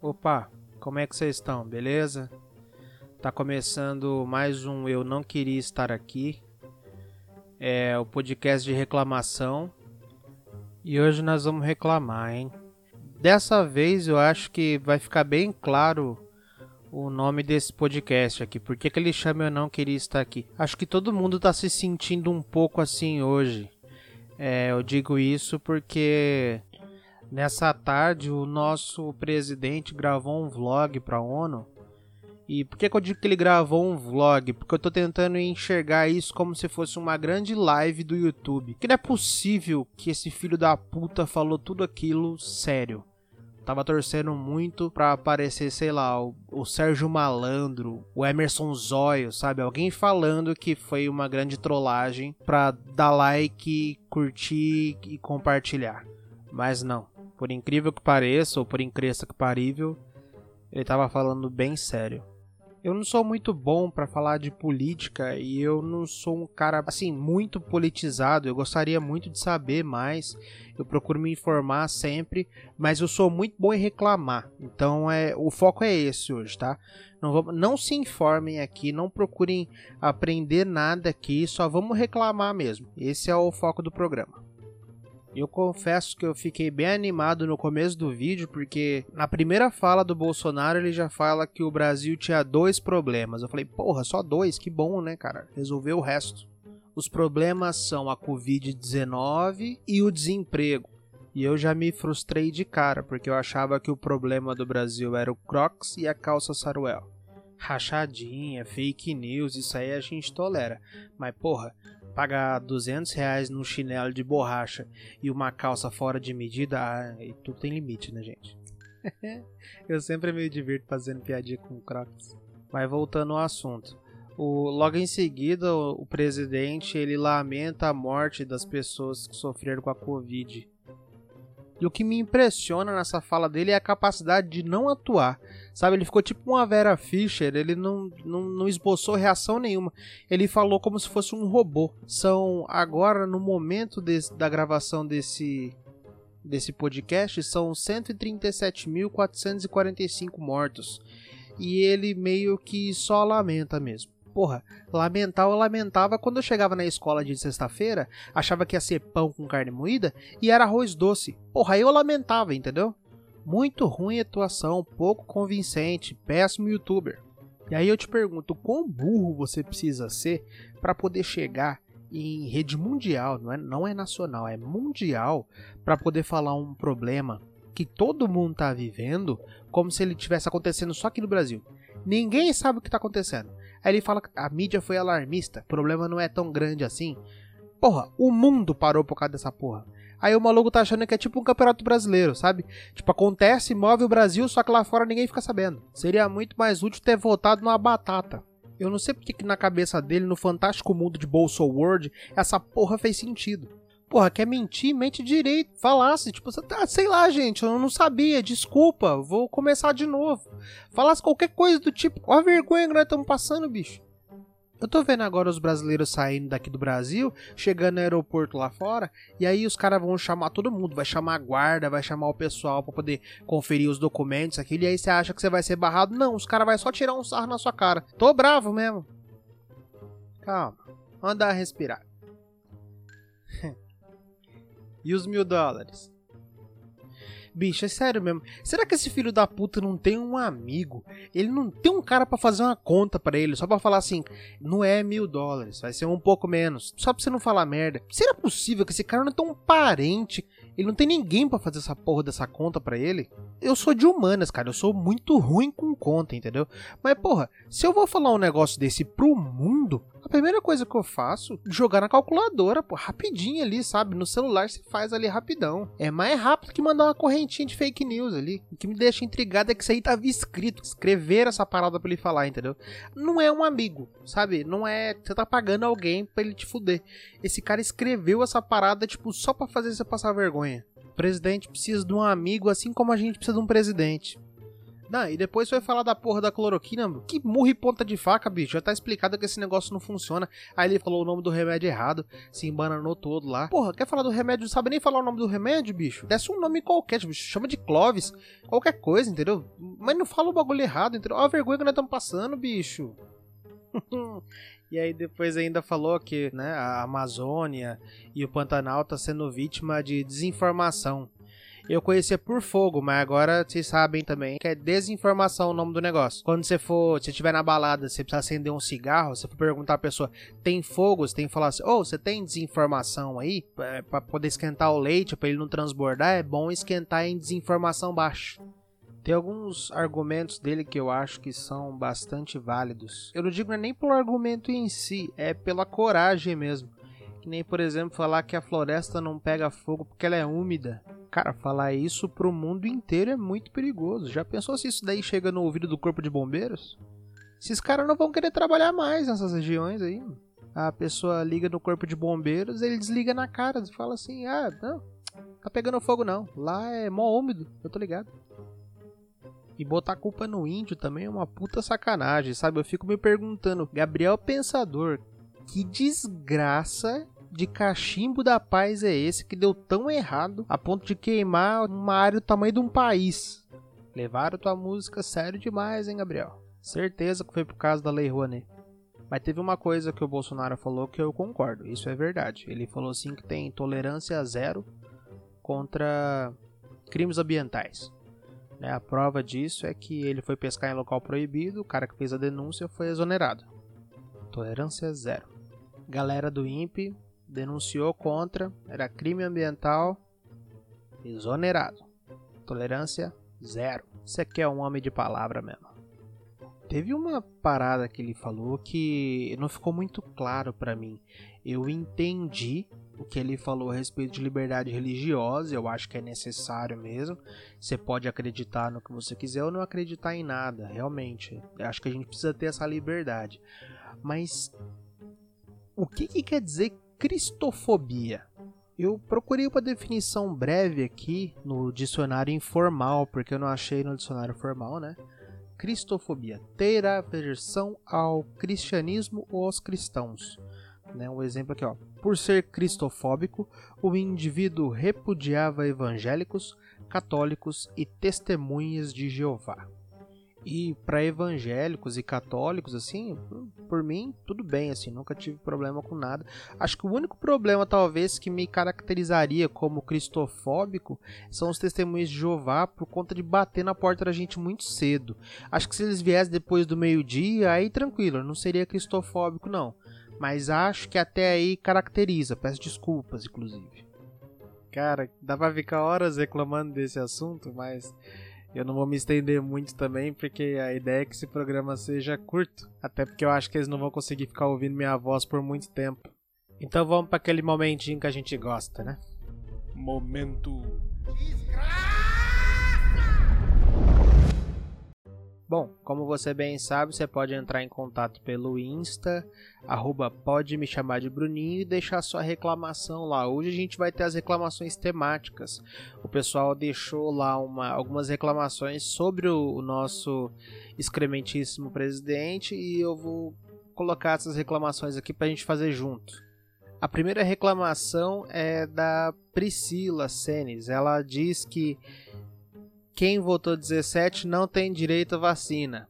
Opa, como é que vocês estão? Beleza? Tá começando mais um Eu Não Queria Estar Aqui. É o podcast de reclamação. E hoje nós vamos reclamar, hein? Dessa vez eu acho que vai ficar bem claro o nome desse podcast aqui. Por que, que ele chama Eu Não Queria Estar Aqui? Acho que todo mundo tá se sentindo um pouco assim hoje. É, eu digo isso porque Nessa tarde, o nosso presidente gravou um vlog para a ONU. E por que, que, eu digo que ele gravou um vlog? Porque eu tô tentando enxergar isso como se fosse uma grande live do YouTube. Que não é possível que esse filho da puta falou tudo aquilo sério. Tava torcendo muito pra aparecer, sei lá, o, o Sérgio Malandro, o Emerson Zóio, sabe? Alguém falando que foi uma grande trollagem pra dar like, curtir e compartilhar. Mas não. Por incrível que pareça, ou por incrível que parível, ele estava falando bem sério. Eu não sou muito bom para falar de política e eu não sou um cara assim muito politizado. Eu gostaria muito de saber mais. Eu procuro me informar sempre, mas eu sou muito bom em reclamar. Então é o foco é esse hoje, tá? Não, vamos, não se informem aqui, não procurem aprender nada aqui, só vamos reclamar mesmo. Esse é o foco do programa. Eu confesso que eu fiquei bem animado no começo do vídeo, porque na primeira fala do Bolsonaro ele já fala que o Brasil tinha dois problemas. Eu falei, porra, só dois? Que bom, né, cara? Resolveu o resto. Os problemas são a Covid-19 e o desemprego. E eu já me frustrei de cara, porque eu achava que o problema do Brasil era o Crocs e a calça Saruel. Rachadinha, fake news, isso aí a gente tolera. Mas porra, pagar 200 reais num chinelo de borracha e uma calça fora de medida, ah, e tudo tem limite, né, gente? eu sempre me divirto fazendo piadinha com Crocs. Mas voltando ao assunto. O, logo em seguida, o, o presidente ele lamenta a morte das pessoas que sofreram com a Covid. E o que me impressiona nessa fala dele é a capacidade de não atuar. Sabe, ele ficou tipo uma Vera Fischer, ele não, não, não esboçou reação nenhuma. Ele falou como se fosse um robô. São agora, no momento da gravação desse, desse podcast, são 137.445 mortos. E ele meio que só lamenta mesmo porra, lamentar eu lamentava quando eu chegava na escola de sexta-feira, achava que ia ser pão com carne moída e era arroz doce. Porra, eu lamentava, entendeu? Muito ruim a atuação, pouco convincente, péssimo youtuber. E aí eu te pergunto, quão burro você precisa ser para poder chegar em rede mundial, não é, não é nacional, é mundial, para poder falar um problema que todo mundo tá vivendo como se ele tivesse acontecendo só aqui no Brasil. Ninguém sabe o que está acontecendo. Aí ele fala que a mídia foi alarmista, o problema não é tão grande assim. Porra, o mundo parou por causa dessa porra. Aí o maluco tá achando que é tipo um campeonato brasileiro, sabe? Tipo, acontece, move o Brasil, só que lá fora ninguém fica sabendo. Seria muito mais útil ter votado numa batata. Eu não sei porque que na cabeça dele, no fantástico mundo de Bolso World, essa porra fez sentido. Porra, quer mentir? Mente direito. Falasse, tipo, ah, sei lá, gente, eu não sabia, desculpa, vou começar de novo. Falasse qualquer coisa do tipo, ó a vergonha que nós estamos passando, bicho. Eu tô vendo agora os brasileiros saindo daqui do Brasil, chegando no aeroporto lá fora, e aí os caras vão chamar todo mundo, vai chamar a guarda, vai chamar o pessoal para poder conferir os documentos, aquilo, e aí você acha que você vai ser barrado? Não, os caras vão só tirar um sarro na sua cara. Tô bravo mesmo. Calma, anda a respirar. E os mil dólares? Bicho, é sério mesmo. Será que esse filho da puta não tem um amigo? Ele não tem um cara para fazer uma conta para ele, só para falar assim: não é mil dólares, vai ser um pouco menos. Só pra você não falar merda. Será possível que esse cara não é tão parente ele não tem ninguém para fazer essa porra dessa conta para ele. Eu sou de humanas, cara. Eu sou muito ruim com conta, entendeu? Mas, porra, se eu vou falar um negócio desse pro mundo, a primeira coisa que eu faço jogar na calculadora, pô, rapidinho ali, sabe? No celular se faz ali rapidão. É mais rápido que mandar uma correntinha de fake news ali. O que me deixa intrigado é que isso aí tava escrito. Escrever essa parada pra ele falar, entendeu? Não é um amigo, sabe? Não é. Você tá pagando alguém pra ele te fuder. Esse cara escreveu essa parada, tipo, só pra fazer você passar vergonha. O presidente precisa de um amigo assim como a gente precisa de um presidente. Não, e depois foi falar da porra da cloroquina. Que murro e ponta de faca, bicho. Já tá explicado que esse negócio não funciona. Aí ele falou o nome do remédio errado. Se embananou todo lá. Porra, quer falar do remédio? Não sabe nem falar o nome do remédio, bicho? Desce um nome qualquer, tipo, chama de Clovis. Qualquer coisa, entendeu? Mas não fala o bagulho errado, entendeu? Olha a vergonha que nós estamos passando, bicho. E aí depois ainda falou que né, a Amazônia e o Pantanal tá sendo vítima de desinformação. Eu conhecia por fogo, mas agora vocês sabem também que é desinformação o nome do negócio. Quando você for, se estiver na balada, você precisa acender um cigarro, você for perguntar à pessoa, tem fogo? Você tem que falar assim, ô, oh, você tem desinformação aí? É, para poder esquentar o leite, para ele não transbordar, é bom esquentar em desinformação baixa. Tem alguns argumentos dele que eu acho que são bastante válidos. Eu não digo nem pelo argumento em si, é pela coragem mesmo. Que nem, por exemplo, falar que a floresta não pega fogo porque ela é úmida. Cara, falar isso pro mundo inteiro é muito perigoso. Já pensou se isso daí chega no ouvido do corpo de bombeiros? Esses caras não vão querer trabalhar mais nessas regiões aí. A pessoa liga no corpo de bombeiros, ele desliga na cara e fala assim: Ah, não, tá pegando fogo não. Lá é mó úmido, eu tô ligado. E botar culpa no índio também é uma puta sacanagem, sabe? Eu fico me perguntando, Gabriel Pensador, que desgraça de cachimbo da paz é esse que deu tão errado a ponto de queimar uma área do tamanho de um país? Levaram tua música sério demais, hein, Gabriel? Certeza que foi por causa da Lei Rouanet. Mas teve uma coisa que o Bolsonaro falou que eu concordo, isso é verdade. Ele falou assim que tem tolerância zero contra crimes ambientais. Né, a prova disso é que ele foi pescar em local proibido, o cara que fez a denúncia foi exonerado. Tolerância zero. Galera do INPE denunciou contra, era crime ambiental, exonerado. Tolerância zero. Você quer um homem de palavra mesmo. Teve uma parada que ele falou que não ficou muito claro para mim. Eu entendi o que ele falou a respeito de liberdade religiosa, eu acho que é necessário mesmo. Você pode acreditar no que você quiser ou não acreditar em nada, realmente. Eu acho que a gente precisa ter essa liberdade. Mas o que, que quer dizer cristofobia. Eu procurei uma definição breve aqui no dicionário informal, porque eu não achei no dicionário formal, né? Cristofobia, ter aversão ao cristianismo ou aos cristãos. Né? Um exemplo aqui, ó. Por ser cristofóbico, o indivíduo repudiava evangélicos, católicos e testemunhas de Jeová. E para evangélicos e católicos, assim, por mim, tudo bem, assim, nunca tive problema com nada. Acho que o único problema, talvez, que me caracterizaria como cristofóbico são os testemunhos de Jeová por conta de bater na porta da gente muito cedo. Acho que se eles viessem depois do meio-dia, aí tranquilo, não seria cristofóbico, não. Mas acho que até aí caracteriza, peço desculpas, inclusive. Cara, dá pra ficar horas reclamando desse assunto, mas eu não vou me estender muito também, porque a ideia é que esse programa seja curto. Até porque eu acho que eles não vão conseguir ficar ouvindo minha voz por muito tempo. Então vamos para aquele momentinho que a gente gosta, né? Momento. Desgraça! Bom, como você bem sabe, você pode entrar em contato pelo Insta, arroba pode me chamar de Bruninho e deixar sua reclamação lá. Hoje a gente vai ter as reclamações temáticas. O pessoal deixou lá uma, algumas reclamações sobre o, o nosso excrementíssimo presidente e eu vou colocar essas reclamações aqui para a gente fazer junto. A primeira reclamação é da Priscila Senes. Ela diz que quem votou 17 não tem direito à vacina.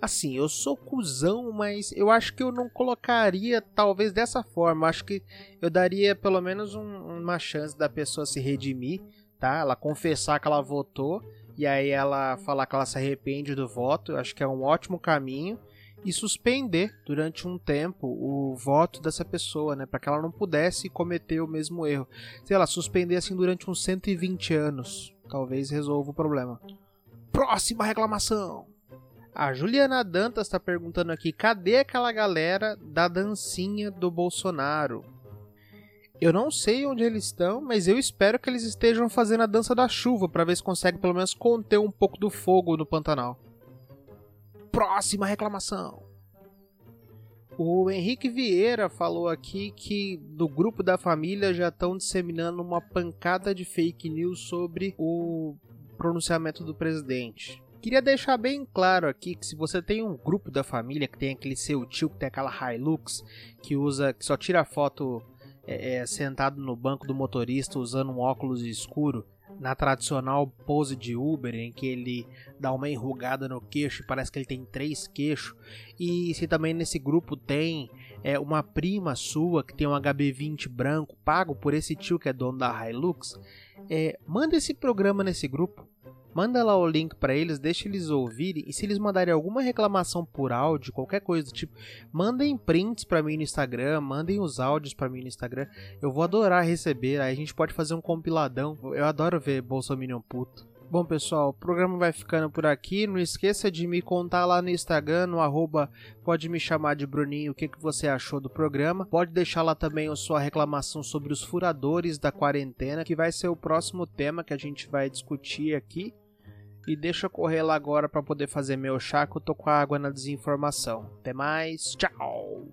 Assim, eu sou cuzão, mas eu acho que eu não colocaria talvez dessa forma. Acho que eu daria pelo menos um, uma chance da pessoa se redimir, tá? Ela confessar que ela votou e aí ela falar que ela se arrepende do voto. Eu acho que é um ótimo caminho e suspender durante um tempo o voto dessa pessoa, né, para que ela não pudesse cometer o mesmo erro. Sei lá, suspender assim durante uns 120 anos, talvez resolva o problema. Próxima reclamação. A Juliana Dantas está perguntando aqui: cadê aquela galera da dancinha do Bolsonaro? Eu não sei onde eles estão, mas eu espero que eles estejam fazendo a dança da chuva para ver se consegue pelo menos conter um pouco do fogo no Pantanal. Próxima reclamação. O Henrique Vieira falou aqui que do grupo da família já estão disseminando uma pancada de fake news sobre o pronunciamento do presidente. Queria deixar bem claro aqui que se você tem um grupo da família que tem aquele seu tio que tem aquela Hilux que usa, que só tira foto é, é, sentado no banco do motorista usando um óculos escuro, na tradicional pose de Uber, em que ele dá uma enrugada no queixo parece que ele tem três queixos. E se também nesse grupo tem é, uma prima sua que tem um HB20 branco, pago por esse tio que é dono da Hilux, é, manda esse programa nesse grupo. Manda lá o link para eles, deixa eles ouvirem e se eles mandarem alguma reclamação por áudio, qualquer coisa do tipo, mandem prints para mim no Instagram, mandem os áudios para mim no Instagram. Eu vou adorar receber, aí a gente pode fazer um compiladão. Eu adoro ver Bolsominion puto. Bom, pessoal, o programa vai ficando por aqui. Não esqueça de me contar lá no Instagram, no arroba, pode me chamar de Bruninho, o que, que você achou do programa. Pode deixar lá também a sua reclamação sobre os furadores da quarentena, que vai ser o próximo tema que a gente vai discutir aqui. E deixa eu correr lá agora para poder fazer meu chá que eu tô com a água na desinformação. Até mais, tchau!